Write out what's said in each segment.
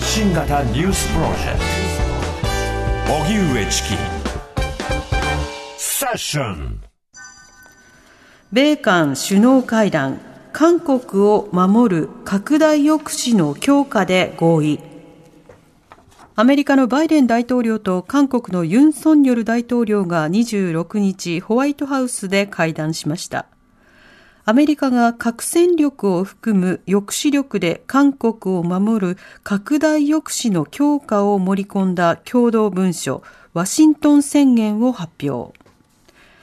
発信型ニュースプロジェクト。荻上チキセッション米韓首脳会談。韓国を守る拡大抑止の強化で合意。アメリカのバイデン大統領と韓国のユン・ソンニョル大統領が26日ホワイトハウスで会談しましたアメリカが核戦力を含む抑止力で韓国を守る拡大抑止の強化を盛り込んだ共同文書ワシントン宣言を発表。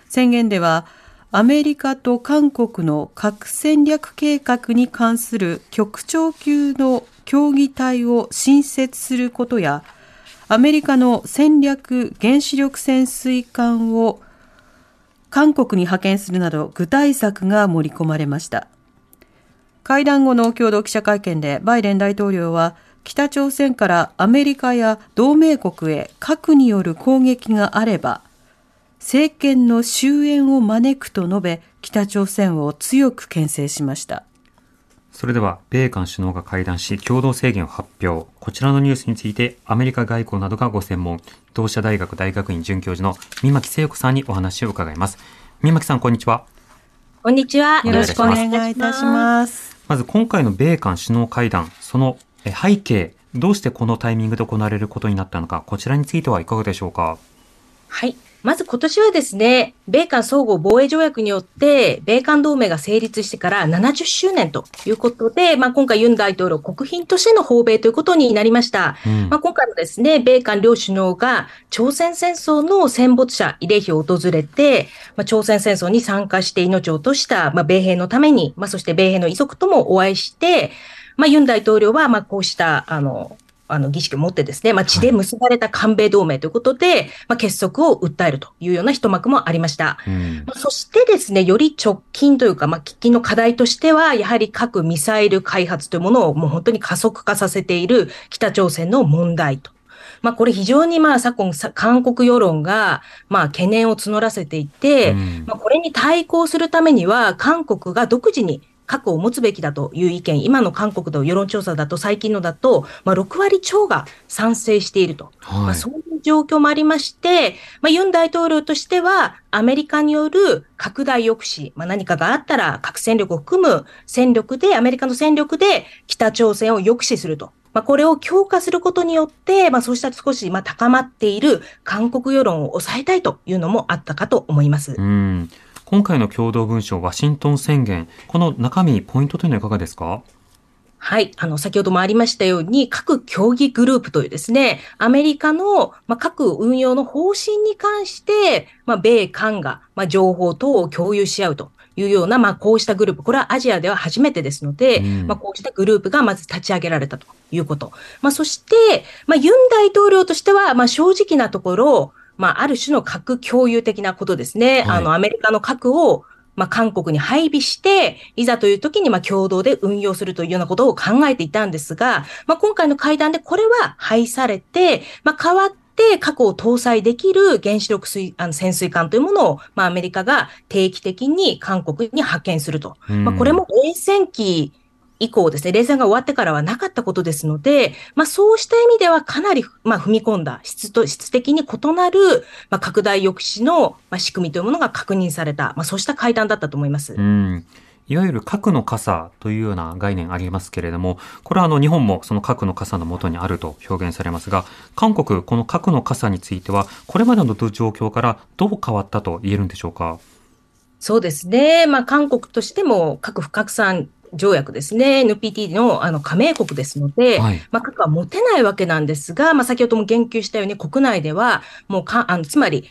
宣言ではアメリカと韓国の核戦略計画に関する局長級の協議体を新設することやアメリカの戦略原子力潜水艦を韓国に派遣するなど具体策が盛り込まれました。会談後の共同記者会見でバイデン大統領は北朝鮮からアメリカや同盟国へ核による攻撃があれば政権の終焉を招くと述べ北朝鮮を強く牽制しました。それでは、米韓首脳が会談し、共同宣言を発表。こちらのニュースについて、アメリカ外交などがご専門、同社大学大学院准教授の三巻聖子さんにお話を伺います。三巻さん、こんにちは。こんにちは。よろしくお願いいたします。まず、今回の米韓首脳会談、その背景、どうしてこのタイミングで行われることになったのか、こちらについてはいかがでしょうか？はい。まず今年はですね、米韓総合防衛条約によって、米韓同盟が成立してから70周年ということで、まあ、今回ユン大統領国賓としての訪米ということになりました。うん、まあ、今回もですね、米韓両首脳が朝鮮戦争の戦没者慰霊碑を訪れて、まあ、朝鮮戦争に参加して命を落とした、まあ、米兵のために、まあ、そして米兵の遺族ともお会いして、まあ、ユン大統領は、まあ、こうした、あの、あの儀式を持ってですね、まあ、血で結ばれた韓米同盟ということで、はい、まあ、結束を訴えるというような一幕もありました。うん、そしてですね、より直近というか、まあ、喫緊の課題としては、やはり核ミサイル開発というものをもう本当に加速化させている北朝鮮の問題と。まあ、これ非常にまあ昨今、韓国世論がまあ懸念を募らせていて、うん、まあ、これに対抗するためには、韓国が独自に核を持つべきだという意見、今の韓国の世論調査だと、最近のだと、まあ、6割超が賛成していると、はい、まあ、そういう状況もありまして、まあ、ユン大統領としては、アメリカによる拡大抑止、まあ、何かがあったら核戦力を含む戦力で、アメリカの戦力で北朝鮮を抑止すると。まあ、これを強化することによって、まあ、そうした少しまあ高まっている韓国世論を抑えたいというのもあったかと思います。うん今回の共同文書ワシントン宣言、この中身、ポイントというのはいかがですか？はい。あの、先ほどもありましたように、各競技グループというですね、アメリカの、まあ、各運用の方針に関して、まあ、米韓が、まあ、情報等を共有し合うというような、まあ、こうしたグループ、これはアジアでは初めてですので、うん、まあ、こうしたグループがまず立ち上げられたということ。まあ、そして、まあ、ユン大統領としては、まあ、正直なところ、まあ、ある種の核共有的なことですね。はい、あの、アメリカの核を、まあ、韓国に配備して、いざという時に、まあ、共同で運用するというようなことを考えていたんですが、まあ、今回の会談でこれは廃されて、まあ、代わって、核を搭載できる原子力水あの潜水艦というものを、まあ、アメリカが定期的に韓国に派遣すると。まあ、これも冷戦期以降ですね、冷戦が終わってからはなかったことですので、まあそうした意味ではかなり、まあ踏み込んだ質と質的に異なる、まあ拡大抑止の、まあ、仕組みというものが確認された、まあそうした会談だったと思います。うんいわゆる核の傘というような概念ありますけれども、これはあの日本もその核の傘のもとにあると表現されますが、韓国、この核の傘については、これまでの状況からどう変わったと言えるんでしょうか？そうですね。まあ、韓国としても核不拡散条約ですね、NPT のあの加盟国ですので、はい、まあ、核は持てないわけなんですが、まあ、先ほども言及したように、国内では、もうかあのつまり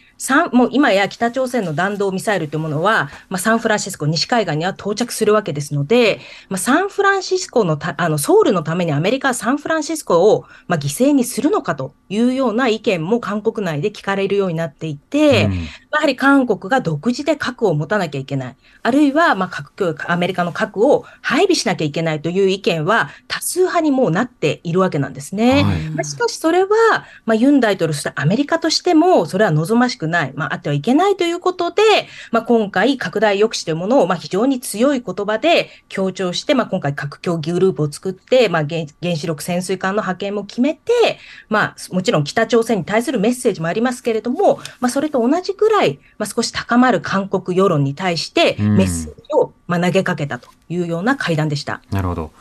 もう今や北朝鮮の弾道ミサイルというものは、まあ、サンフランシスコ、西海岸には到着するわけですので、まあ、サンフランシスコのあのソウルのためにアメリカはサンフランシスコを、まあ、犠牲にするのかというような意見も韓国内で聞かれるようになっていて、うん、やはり韓国が独自で核を持たなきゃいけない。あるいは、まあ、核アメリカの核を配備しなきゃいけないという意見は多数派にもうなっているわけなんですね。はい。まあ、しかしそれは、まあ、ユン大統領、そしてアメリカとしても、それは望ましくない、まあ、あってはいけないということで、まあ、今回、拡大抑止というものを、まあ、非常に強い言葉で強調して、まあ、今回、核協議グループを作って、まあ、原原子力潜水艦の派遣も決めて、まあ、もちろん北朝鮮に対するメッセージもありますけれども、まあ、それと同じくらい、まあ、少し高まる韓国世論に対して、うん。メッセージを、まあ、投げかけたというような会談でした。なるほど。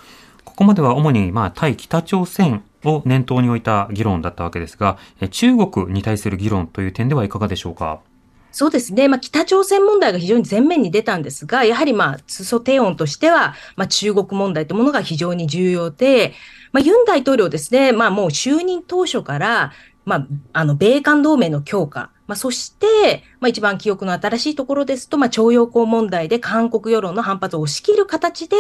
ここまでは主に、まあ、対北朝鮮を念頭に置いた議論だったわけですが、え中国に対する議論という点ではいかがでしょうか？そうですね。まあ、北朝鮮問題が非常に前面に出たんですが、やはりまあ、裾低音としては、まあ、中国問題というものが非常に重要で、まあ、ユン大統領ですね、まあ、もう就任当初から、まあ、あの、米韓同盟の強化、まあ、そして、まあ、一番記憶の新しいところですと、まあ、徴用工問題で韓国世論の反発を押し切る形で、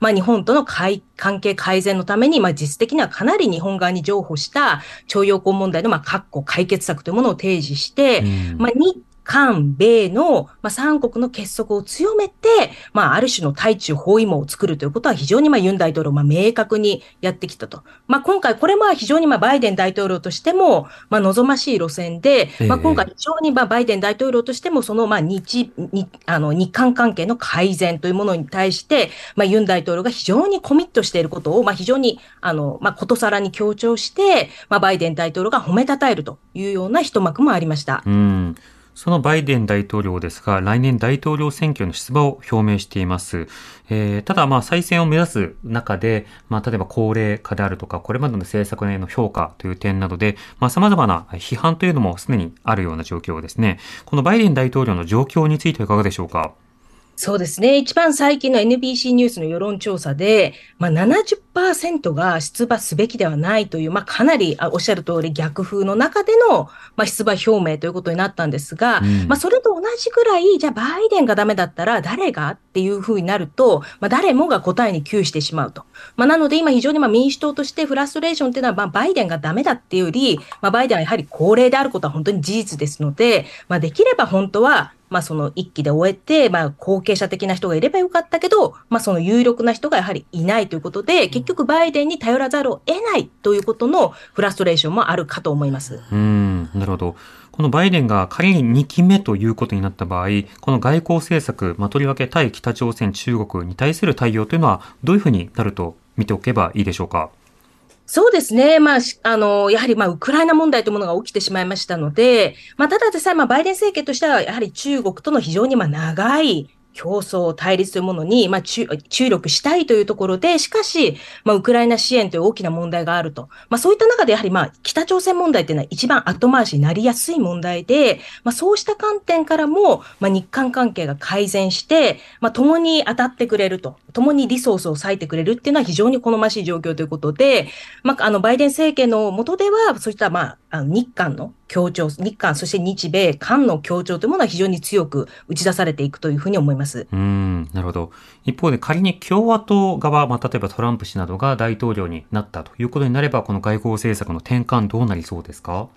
まあ、日本との関関係改善のために、まあ、実質的にはかなり日本側に譲歩した徴用工問題の、まあ、確固解決策というものを提示して、うん。まあ、日韓米の、まあ、三国の結束を強めて、まあ、ある種の対中包囲網を作るということは非常に、まあ、ユン大統領、まあ、明確にやってきたと。まあ、今回、これは非常に、まあ、バイデン大統領としても、まあ、望ましい路線で、まあ、ええ今回、非常に、まあ、バイデン大統領としても、その、まあ、日、日、あの、日韓関係の改善というものに対して、まあ、ユン大統領が非常にコミットしていることを、まあ、非常に、あの、まあ、ことさらに強調して、まあ、バイデン大統領が褒めたたえるというような一幕もありました。うん。そのバイデン大統領ですが、来年大統領選挙の出馬を表明しています。えーただ、まあ、再選を目指す中で、まあ、例えば高齢化であるとか、これまでの政策への評価という点などで、まあ、様々な批判というのもすでにあるような状況ですね。このバイデン大統領の状況についてはいかがでしょうか？そうですね。一番最近の NBC ニュースの世論調査で、まあ、70%が出馬すべきではないという、まあ、かなりあおっしゃる通り逆風の中での、まあ、出馬表明ということになったんですが、うんまあ、それと同じぐらい、じゃあバイデンがダメだったら誰がっていうふうになると、まあ、誰もが答えに窮してしまうと。まあ、なので今非常にまあ民主党としてフラストレーションっていうのは、まあ、バイデンがダメだっていうより、まあ、バイデンはやはり高齢であることは本当に事実ですので、まあ、できれば本当は、まあその一期で終えて、まあ後継者的な人がいればよかったけど、まあその有力な人がやはりいないということで、結局バイデンに頼らざるを得ないということのフラストレーションもあるかと思います。うん、なるほど。このバイデンが仮に2期目ということになった場合、この外交政策、まあ、とりわけ対北朝鮮、中国に対する対応というのは、どういうふうになると見ておけばいいでしょうか？そうですね。まあ、あの、やはりまあ、ウクライナ問題というものが起きてしまいましたので、まあ、ただでさえ、まあ、バイデン政権としては、やはり中国との非常にまあ、長い競争、対立というものに、まあ、注力したいというところで、しかし、まあ、ウクライナ支援という大きな問題があると。まあ、そういった中で、やはりまあ、北朝鮮問題っていうのは一番後回しになりやすい問題で、まあ、そうした観点からも、まあ、日韓関係が改善して、まあ、共に当たってくれると。共にリソースを割いてくれるっていうのは非常に好ましい状況ということで、まあ、あの、バイデン政権の下では、そういった、まあ、あの日韓の協調、日韓、そして日米韓の協調というものは非常に強く打ち出されていくというふうに思います。うん、なるほど。一方で仮に共和党側、まあ、例えばトランプ氏などが大統領になったということになれば、この外交政策の転換どうなりそうですか？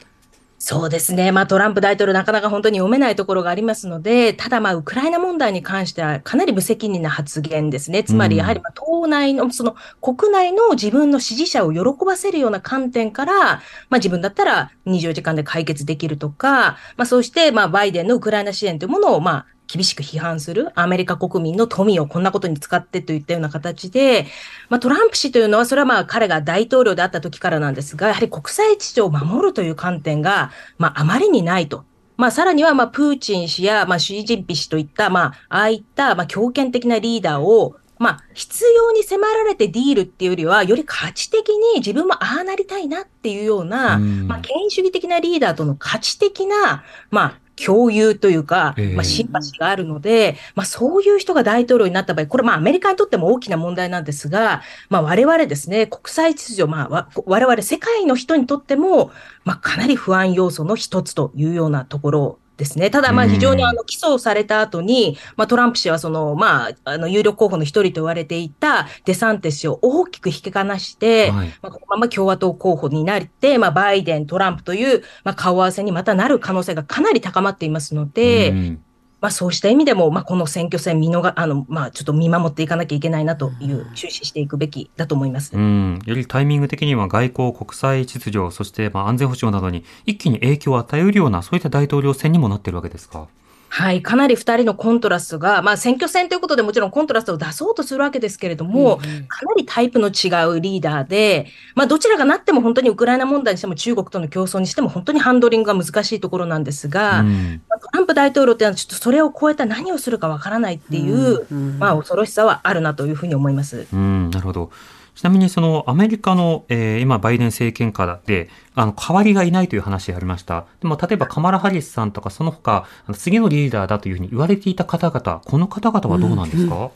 そうですね。まあトランプ大統領なかなか本当に読めないところがありますので、ただまあウクライナ問題に関してはかなり無責任な発言ですね。つまりやはりまあ党内の、その国内の自分の支持者を喜ばせるような観点から、まあ自分だったら24時間で解決できるとか、まあそうしてまあバイデンのウクライナ支援というものをまあ厳しく批判するアメリカ国民の富をこんなことに使ってといったような形で、まあ、トランプ氏というのは、それはまあ彼が大統領であった時からなんですが、やはり国際秩序を守るという観点が、まあ、あまりにないと。まあ、さらには、まあ、プーチン氏や、まあ、シー・ジンピ氏といった、まあ、ああいった、まあ、強権的なリーダーを、まあ、必要に迫られてディールっていうよりは、より価値的に自分もああなりたいなっていうような、うんまあ、権威主義的なリーダーとの価値的な、まあ、共有というかええ、まあ、シンパシーがあるので、まあ、そういう人が大統領になった場合、これ、まあ、アメリカにとっても大きな問題なんですが、まあ、我々ですね、国際秩序、まあ、わ我々世界の人にとっても、まあ、かなり不安要素の一つというようなところですね。ただ、まあ、うん非常にあの、起訴された後に、まあ、トランプ氏はその、まあ、あの、有力候補の一人と言われていたデサンテス氏を大きく引き離して、はい。まあ、このまま共和党候補になって、まあ、バイデン、トランプという、まあ、顔合わせにまたなる可能性がかなり高まっていますので、うんまあそうした意味でも、まあこの選挙戦見逃、あの、まあちょっと見守っていかなきゃいけないなという、注視していくべきだと思います。うん、よりタイミング的には外交、国際秩序、そしてまあ安全保障などに一気に影響を与えるような、そういった大統領選にもなっているわけですか？はい、かなり二人のコントラストが、まあ選挙戦ということでもちろんコントラストを出そうとするわけですけれども、かなりタイプの違うリーダーで、まあどちらがなっても本当にウクライナ問題にしても中国との競争にしても本当にハンドリングが難しいところなんですが、うん。トランプ大統領っていうのはちょっとそれを超えた何をするかわからないっていう、まあ恐ろしさはあるなというふうに思います。うん、なるほど。ちなみにそのアメリカの、えー今バイデン政権下で、あの、代わりがいないという話がありました。でも、例えばカマラ・ハリスさんとか、その他、あの次のリーダーだというふうに言われていた方々、この方々はどうなんですか、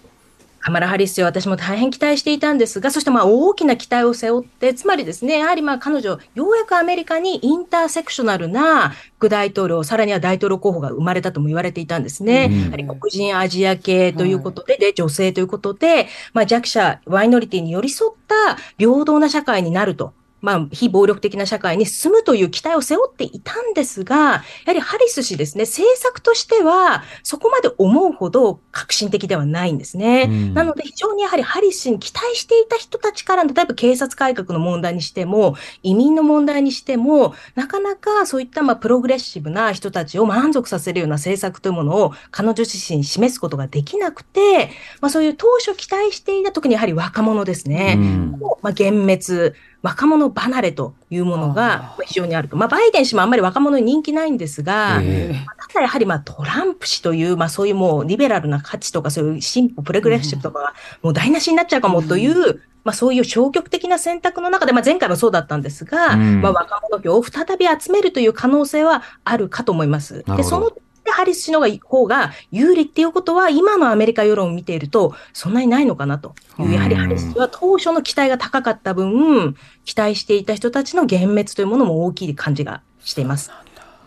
カマラ・ハリス氏は私も大変期待していたんですが、そしてまあ大きな期待を背負って、つまりですね、やはりまあ彼女、ようやくアメリカにインターセクショナルな副大統領、さらには大統領候補が生まれたとも言われていたんですね。うんやはり黒人アジア系ということで、で、女性ということで、まあ弱者、マイノリティに寄り添った平等な社会になると。まあ、非暴力的な社会に進むという期待を背負っていたんですが、やはりハリス氏ですね、政策としては、そこまで思うほど革新的ではないんですね。うんなので、非常にやはりハリス氏に期待していた人たちから、例えば警察改革の問題にしても、移民の問題にしても、なかなかそういったまあプログレッシブな人たちを満足させるような政策というものを彼女自身に示すことができなくて、まあそういう当初期待していた、特にやはり若者ですね。うんまあ、幻滅、若者離れというものがまあ非常にあると。まあ、バイデン氏もあんまり若者に人気ないんですが、えただやはりまあトランプ氏という、まあそういうもうリベラルな価値とかそういう進歩、プレグレッシブとかがもう台無しになっちゃうかもという、まあそういう消極的な選択の中で、まあ前回もそうだったんですが、うん。まあ若者票を再び集めるという可能性はあるかと思います。で、そのでハリス氏の方が有利っていうことは、今のアメリカ世論を見ていると、そんなにないのかなという、やはりハリス氏は当初の期待が高かった分、期待していた人たちの幻滅というものも大きい感じがしています。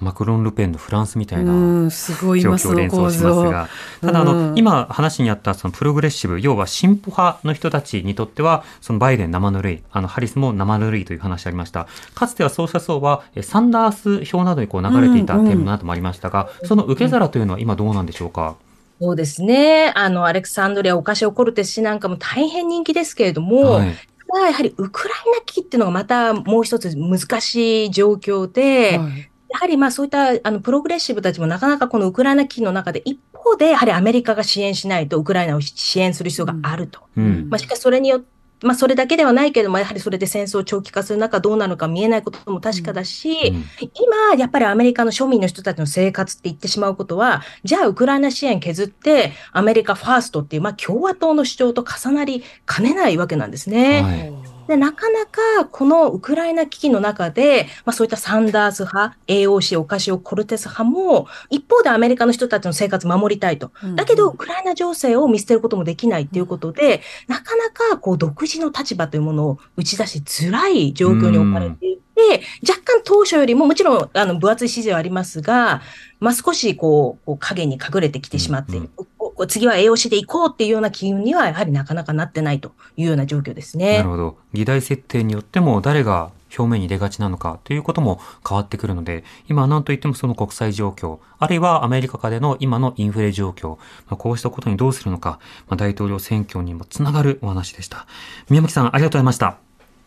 マクロン・ルペンのフランスみたいなうん、すごい状況を連想。しますが、ただあの、うん今話にあったそのプログレッシブ、要は進歩派の人たちにとっては、そのバイデン生ぬるい、あの、ハリスも生ぬるいという話ありました。かつてはそうした層は、えサンダース票などにこう流れていた点などもありましたが、その受け皿というのは今どうなんでしょうか？そうですね。あの、アレクサンドリア・オカシオ・コルテス氏なんかも大変人気ですけれども、はい。ただやはりウクライナ危機っていうのがまたもう一つ難しい状況で、はいやはりまあそういったあのプログレッシブたちもなかなかこのウクライナ危機の中で一方でやはりアメリカが支援しないとウクライナを支援する必要があると。うん。まあしかしそれによってまあそれだけではないけれども、やはりそれで戦争を長期化する中どうなるか見えないことも確かだし、うん今、やっぱりアメリカの庶民の人たちの生活って言ってしまうことは、じゃあウクライナ支援削って、アメリカファーストっていう、まあ共和党の主張と重なりかねないわけなんですね。はい。で、なかなかこのウクライナ危機の中で、まあそういったサンダース派、AOC、オカシオ、コルテス派も、一方でアメリカの人たちの生活守りたいと。だけど、ウクライナ情勢を見捨てることもできないっていうことで、なかなかこう独自の立場というものを打ち出しづらい状況に置かれていて、若干当初よりももちろんあの分厚い支持はありますが、まあ少しこう、こう影に隠れてきてしまっている。ここ次は AOC で行こうっていうような機運にはやはりなかなかなってないというような状況ですね。なるほど。議題設定によっても誰が表面に出がちなのかということも変わってくるので、今は何と言ってもその国際状況、あるいはアメリカ下での今のインフレ状況、まあ、こうしたことにどうするのか、まあ、大統領選挙にもつながるお話でした。宮牧さん、ありがとうございました。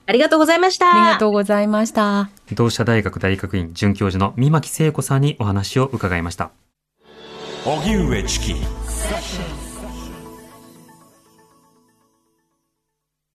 ありがとうございました。ありがとうございました。同志社大学大学院准教授の三牧聖子さんにお話を伺いました。荻上チキ Session.